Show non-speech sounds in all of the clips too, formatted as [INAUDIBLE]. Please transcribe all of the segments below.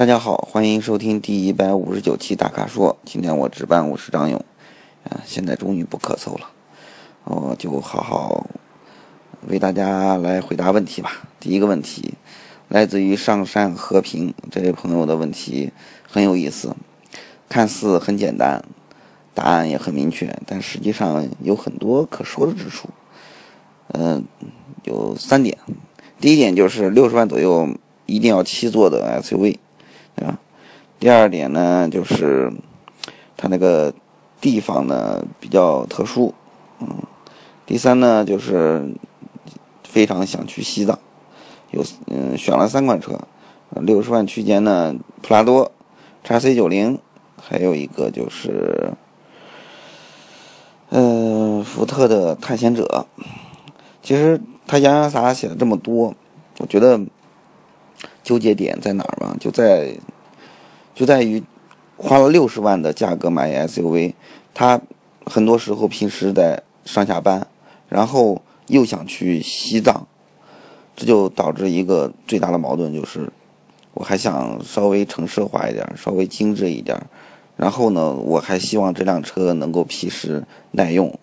大家好，欢迎收听第一百五十九期大咖说。今天我值班，我是张勇。啊，现在终于不咳嗽了，我就好好为大家来回答问题吧。第一个问题来自于上山和平这位朋友的问题很有意思，看似很简单，答案也很明确，但实际上有很多可说的之处。嗯，有三点。第一点就是六十万左右一定要七座的 SUV，对吧？第二点呢，就是它那个地方呢比较特殊，嗯。第三呢，就是非常想去西藏，有嗯选了三款车，六十万区间呢，普拉多、叉 C 九零，还有一个就是嗯福特的探险者。其实他洋洋洒洒写了这么多，我觉得纠结点在哪儿吧？就在就在于花了六十万的价格买 SUV，他很多时候平时在上下班，然后又想去西藏，这就导致一个最大的矛盾，就是我还想稍微城市化一点，稍微精致一点，然后呢，我还希望这辆车能够皮实耐用。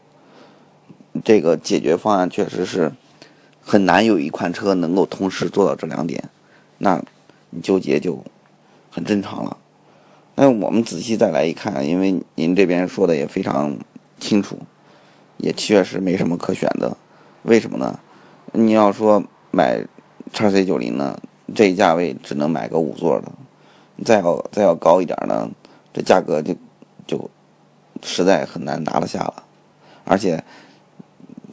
这个解决方案确实是很难有一款车能够同时做到这两点，那你纠结就很正常了。那我们仔细再来一看，因为您这边说的也非常清楚，也确实没什么可选的。为什么呢？你要说买叉 C 九零呢，这价位只能买个五座的，再要再要高一点呢，这价格就就实在很难拿得下了，而且。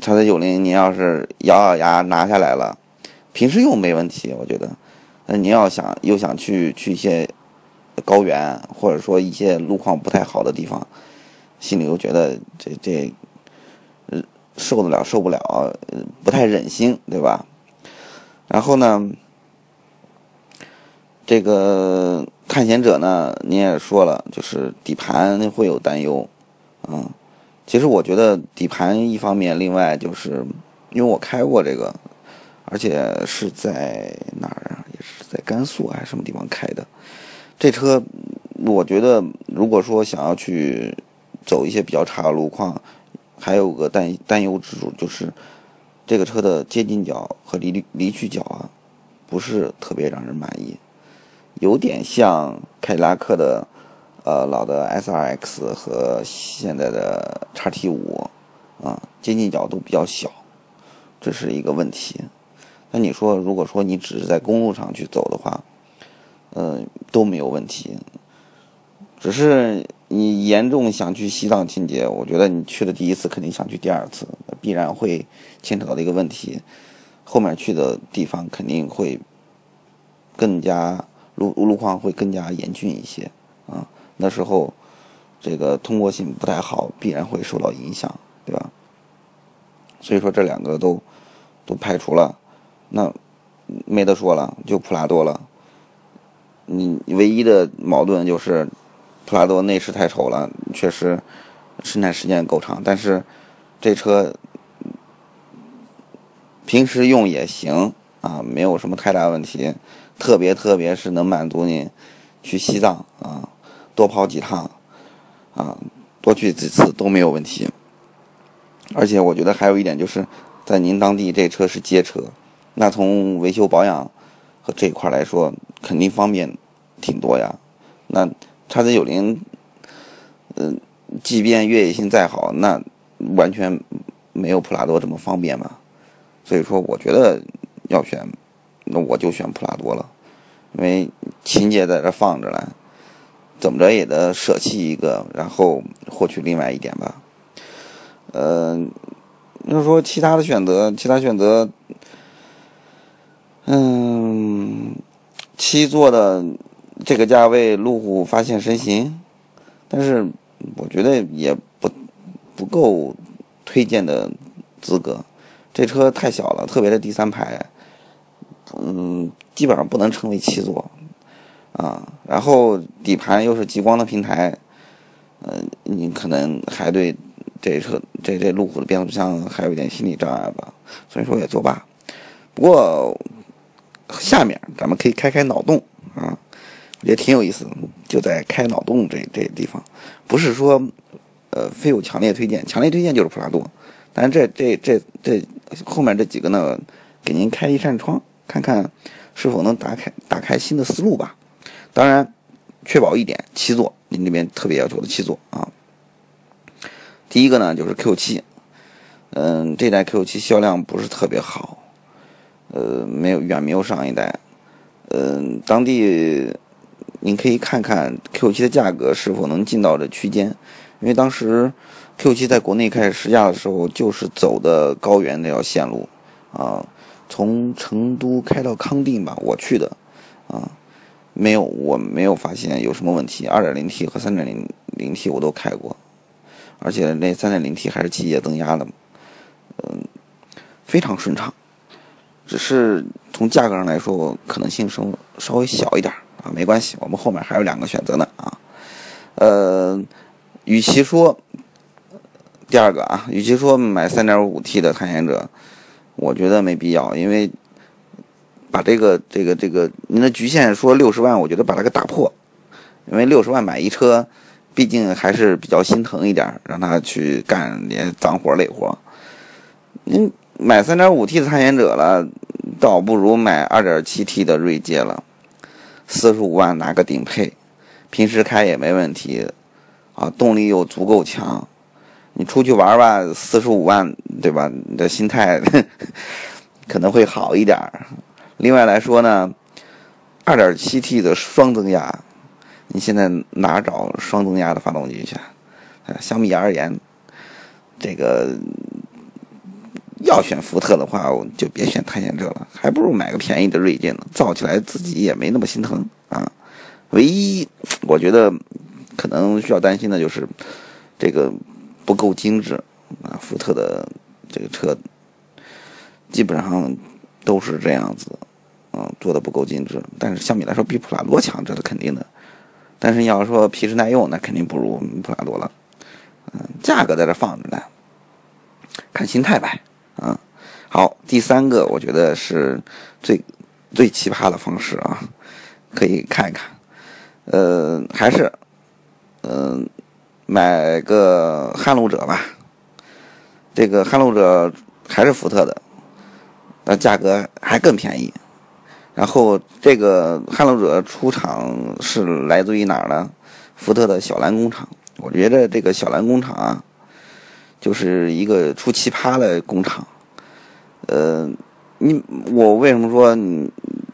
叉 C 九零，您要是咬咬牙拿下来了，平时用没问题，我觉得。那您要想又想去去一些高原，或者说一些路况不太好的地方，心里又觉得这这受得了受不了，不太忍心，对吧？然后呢，这个探险者呢，您也说了，就是底盘会有担忧，嗯。其实我觉得底盘一方面，另外就是因为我开过这个，而且是在哪儿啊？在甘肃还是什么地方开的。这车，我觉得如果说想要去走一些比较差的路况，还有个担担忧之处就是，这个车的接近角和离离去角啊，不是特别让人满意，有点像凯迪拉克的。呃，老的 S R X 和现在的叉 T 五，啊，接近角都比较小，这是一个问题。那你说，如果说你只是在公路上去走的话，嗯，都没有问题。只是你严重想去西藏情节，我觉得你去的第一次肯定想去第二次，必然会牵扯到的一个问题，后面去的地方肯定会更加路路况会更加严峻一些啊。那时候，这个通过性不太好，必然会受到影响，对吧？所以说这两个都都排除了，那没得说了，就普拉多了。你唯一的矛盾就是普拉多内饰太丑了，确实生产时间够长，但是这车平时用也行啊，没有什么太大问题，特别特别是能满足你去西藏啊。多跑几趟，啊，多去几次都没有问题。而且我觉得还有一点就是，在您当地这车是街车，那从维修保养和这一块来说，肯定方便挺多呀。那叉 C 九零，嗯，即便越野性再好，那完全没有普拉多这么方便嘛。所以说，我觉得要选，那我就选普拉多了，因为情节在这放着呢。怎么着也得舍弃一个，然后获取另外一点吧。呃，要说其他的选择，其他选择，嗯，七座的这个价位，路虎发现神行，但是我觉得也不不够推荐的资格。这车太小了，特别是第三排，嗯，基本上不能称为七座。啊，然后底盘又是极光的平台，呃，你可能还对这车这这路虎的变速箱还有一点心理障碍吧，所以说也作罢。不过下面咱们可以开开脑洞啊，我觉得挺有意思的，就在开脑洞这这地方，不是说呃非有强烈推荐，强烈推荐就是普拉多，但是这这这这后面这几个呢，给您开一扇窗，看看是否能打开打开新的思路吧。当然，确保一点，七座，您这边特别要求的七座啊。第一个呢就是 Q 七，嗯，这代 Q 七销量不是特别好，呃，没有远没有上一代，嗯，当地。您可以看看 Q7 的价格是否能进到这区间，因为当时 Q7 在国内开始试驾的时候，就是走的高原那条线路，啊，从成都开到康定吧，我去的，啊，没有，我没有发现有什么问题。2.0T 和 3.0T 我都开过，而且那 3.0T 还是机械增压的，嗯，非常顺畅，只是从价格上来说，可能性稍稍微小一点。啊，没关系，我们后面还有两个选择呢啊，呃，与其说第二个啊，与其说买 3.5T 的探险者，我觉得没必要，因为把这个这个这个您的局限说六十万，我觉得把它给打破，因为六十万买一车，毕竟还是比较心疼一点，让他去干点脏活累活。您买 3.5T 的探险者了，倒不如买 2.7T 的锐界了。四十五万拿个顶配，平时开也没问题，啊，动力又足够强，你出去玩吧，四十五万，对吧？你的心态 [LAUGHS] 可能会好一点。另外来说呢，二点七 T 的双增压，你现在哪找双增压的发动机去？相比而言，这个。要选福特的话，就别选探险者了，还不如买个便宜的锐界呢，造起来自己也没那么心疼啊。唯一我觉得可能需要担心的就是这个不够精致啊。福特的这个车基本上都是这样子，嗯，做的不够精致。但是相比来说，比普拉多强，这是肯定的。但是你要说皮实耐用，那肯定不如普拉多了。嗯，价格在这放着呢，看心态呗。啊，好，第三个我觉得是最最奇葩的方式啊，可以看一看。呃，还是嗯，买个撼路者吧。这个撼路者还是福特的，那价格还更便宜。然后这个撼路者出厂是来自于哪儿呢？福特的小蓝工厂。我觉得这个小蓝工厂啊。就是一个出奇葩的工厂，呃，你我为什么说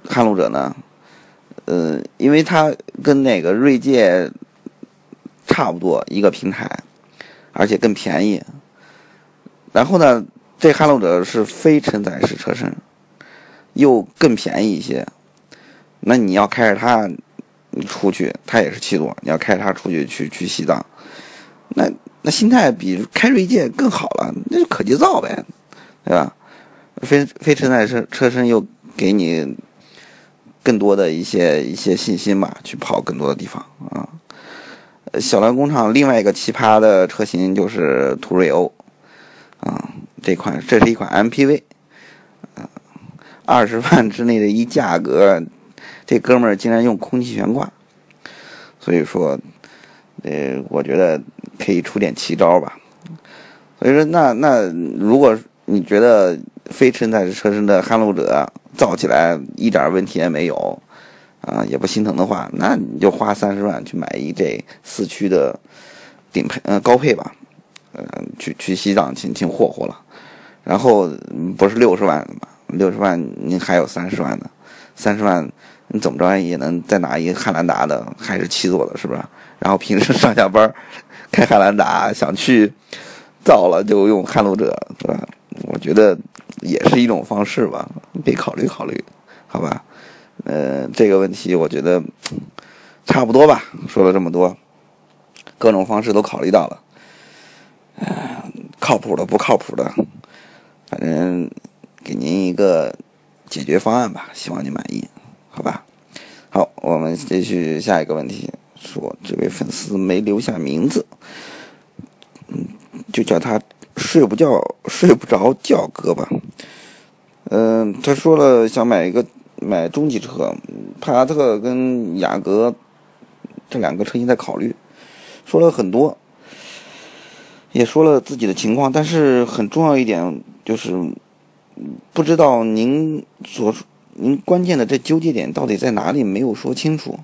撼路者呢？呃，因为它跟那个锐界差不多一个平台，而且更便宜。然后呢，这撼路者是非承载式车身，又更便宜一些。那你要开着它出去，它也是七座，你要开着它出去去去西藏，那。那心态比开锐界更好了，那就可劲造呗，对吧？非非承载车车身又给你更多的一些一些信心吧，去跑更多的地方啊。小蓝工厂另外一个奇葩的车型就是途锐欧啊，这款这是一款 MPV，啊，二十万之内的一价格，这哥们儿竟然用空气悬挂，所以说。呃，我觉得可以出点奇招吧。所以说，那那如果你觉得非承载式车身的撼路者造起来一点问题也没有，啊，也不心疼的话，那你就花三十万去买一这四驱的顶配，呃，高配吧，嗯，去去西藏请请霍霍了。然后不是六十万的嘛，六十万您还有三十万的，三十万你怎么着也能再拿一个汉兰达的，还是七座的，是不是？然后平时上下班开汉兰达，想去造了就用撼路者，是吧？我觉得也是一种方式吧，可以考虑考虑，好吧？呃，这个问题我觉得差不多吧。说了这么多，各种方式都考虑到了，靠谱的不靠谱的，反正给您一个解决方案吧，希望您满意，好吧？好，我们继续下一个问题。说这位粉丝没留下名字，嗯，就叫他睡不觉睡不着觉哥吧。嗯，他说了想买一个买中级车，帕萨特跟雅阁这两个车型在考虑，说了很多，也说了自己的情况，但是很重要一点就是，不知道您所您关键的这纠结点到底在哪里，没有说清楚。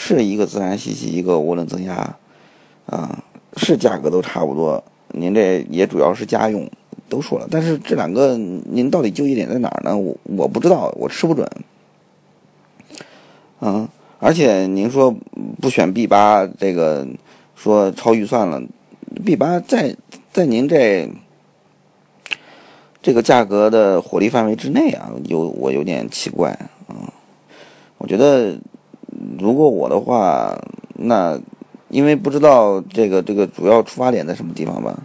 是一个自然吸气，一个涡轮增压，啊，是价格都差不多。您这也主要是家用，都说了。但是这两个您到底纠结点在哪儿呢？我我不知道，我吃不准。嗯，而且您说不选 B 八，这个说超预算了，B 八在在您这这个价格的火力范围之内啊，有我有点奇怪啊，我觉得。如果我的话，那因为不知道这个这个主要出发点在什么地方吧。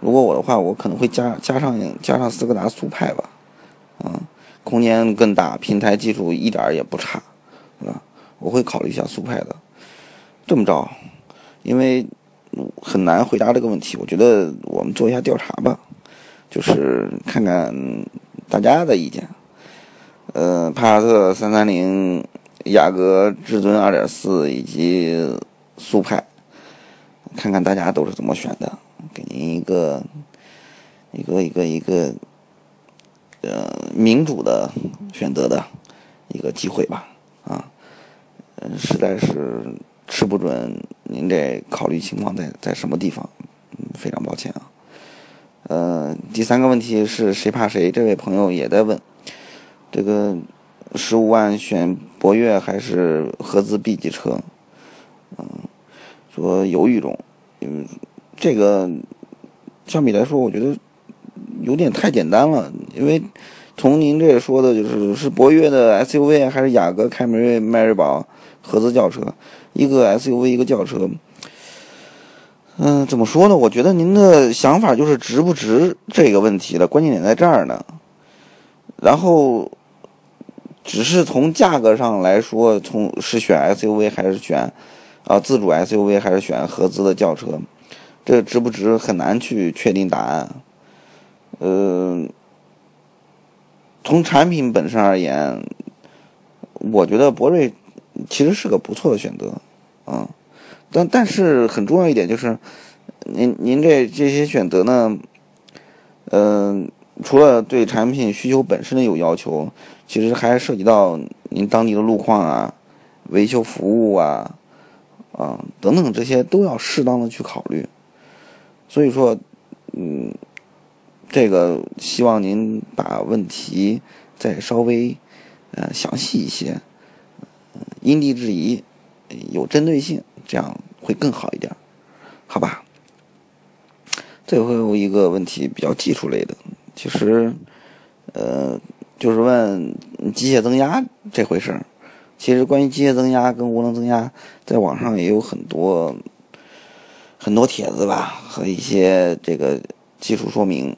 如果我的话，我可能会加加上加上斯柯达速派吧，啊，空间更大，平台技术一点也不差，是吧？我会考虑一下速派的。这么着，因为很难回答这个问题，我觉得我们做一下调查吧，就是看看大家的意见。呃，帕萨特三三零。雅阁至尊2.4以及速派，看看大家都是怎么选的，给您一个一个一个一个呃民主的选择的一个机会吧，啊，嗯，实在是吃不准您这考虑情况在在什么地方，非常抱歉啊。呃，第三个问题是谁怕谁？这位朋友也在问这个。十五万选博越还是合资 B 级车？嗯，说犹豫中，嗯，这个相比来说，我觉得有点太简单了。因为从您这说的，就是是博越的 SUV 还是雅阁、凯美瑞、迈锐宝合资轿车？一个 SUV，一个轿车。嗯，怎么说呢？我觉得您的想法就是值不值这个问题的关键点在这儿呢。然后。只是从价格上来说，从是选 SUV 还是选啊自主 SUV 还是选合资的轿车，这值不值很难去确定答案。呃，从产品本身而言，我觉得博瑞其实是个不错的选择啊。但但是很重要一点就是，您您这这些选择呢，嗯。除了对产品需求本身的有要求，其实还涉及到您当地的路况啊、维修服务啊、啊等等这些都要适当的去考虑。所以说，嗯，这个希望您把问题再稍微呃详细一些，因地制宜，有针对性，这样会更好一点，好吧？最后一个问题比较技术类的。其实，呃，就是问机械增压这回事儿。其实关于机械增压跟涡轮增压，在网上也有很多很多帖子吧，和一些这个技术说明，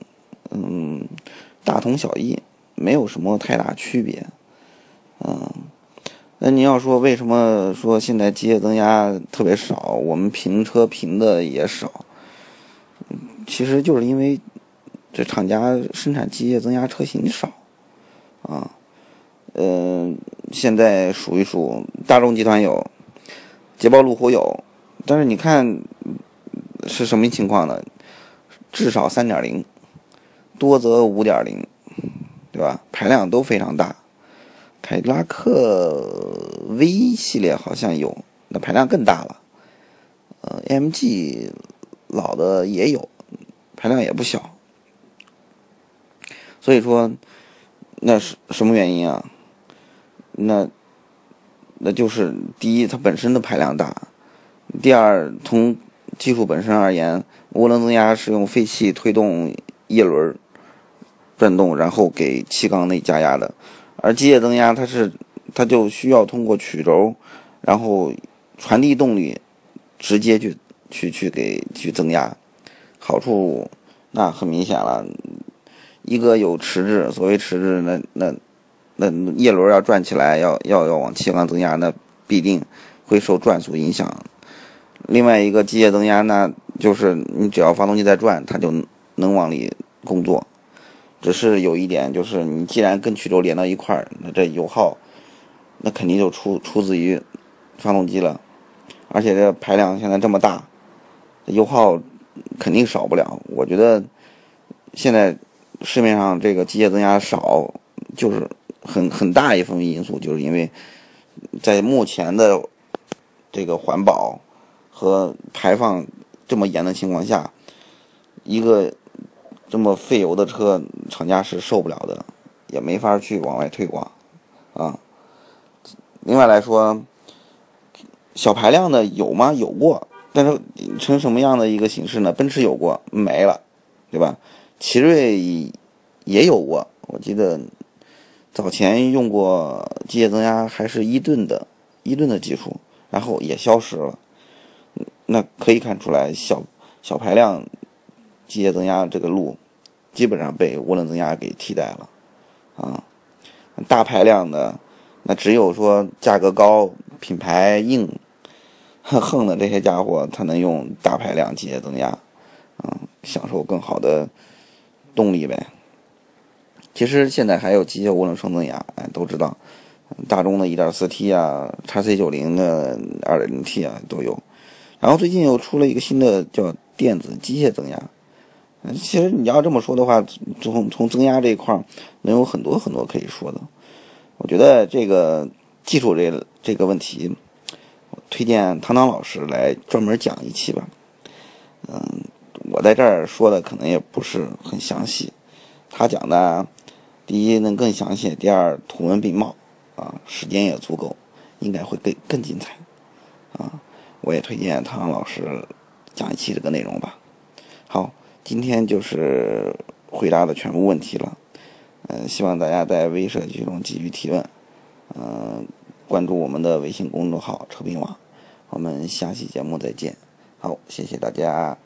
嗯，大同小异，没有什么太大区别。嗯，那你要说为什么说现在机械增压特别少，我们评车评的也少，其实就是因为。这厂家生产机械增压车型少，啊，嗯，现在数一数，大众集团有，捷豹路虎有，但是你看是什么情况呢？至少三点零，多则五点零，对吧？排量都非常大。凯迪拉克 V 系列好像有，那排量更大了。呃，MG 老的也有，排量也不小。所以说，那是什么原因啊？那，那就是第一，它本身的排量大；第二，从技术本身而言，涡轮增压是用废气推动叶轮转动，然后给气缸内加压的；而机械增压，它是它就需要通过曲轴，然后传递动力，直接去去去给去增压。好处那很明显了。一个有迟滞，所谓迟滞，那那那叶轮要转起来，要要要往气缸增压，那必定会受转速影响。另外一个机械增压，那就是你只要发动机在转，它就能往里工作。只是有一点，就是你既然跟曲轴连到一块儿，那这油耗那肯定就出出自于发动机了，而且这排量现在这么大，油耗肯定少不了。我觉得现在市面上这个机械增压少，就是很很大一部分因素，就是因为在目前的这个环保和排放这么严的情况下，一个这么费油的车，厂家是受不了的，也没法去往外推广啊。另外来说，小排量的有吗？有过，但是成什么样的一个形式呢？奔驰有过，没了，对吧？奇瑞也有过，我记得早前用过机械增压，还是伊顿的伊顿的技术，然后也消失了。那可以看出来，小小排量机械增压这个路，基本上被涡轮增压给替代了啊。大排量的。那只有说价格高、品牌硬、横的这些家伙才能用大排量机械增压，啊，享受更好的动力呗。其实现在还有机械涡轮双增压，哎，都知道，大众的 1.4T 啊，叉 C 九零的 2.0T 啊都有。然后最近又出了一个新的叫电子机械增压。其实你要这么说的话，从从增压这一块能有很多很多可以说的。我觉得这个技术这这个问题，我推荐唐唐老师来专门讲一期吧。嗯，我在这儿说的可能也不是很详细，他讲的，第一能更详细，第二图文并茂，啊，时间也足够，应该会更更精彩。啊，我也推荐唐唐老师讲一期这个内容吧。今天就是回答的全部问题了。嗯，希望大家在微社区中继续提问，嗯，关注我们的微信公众号“车评网”，我们下期节目再见。好，谢谢大家。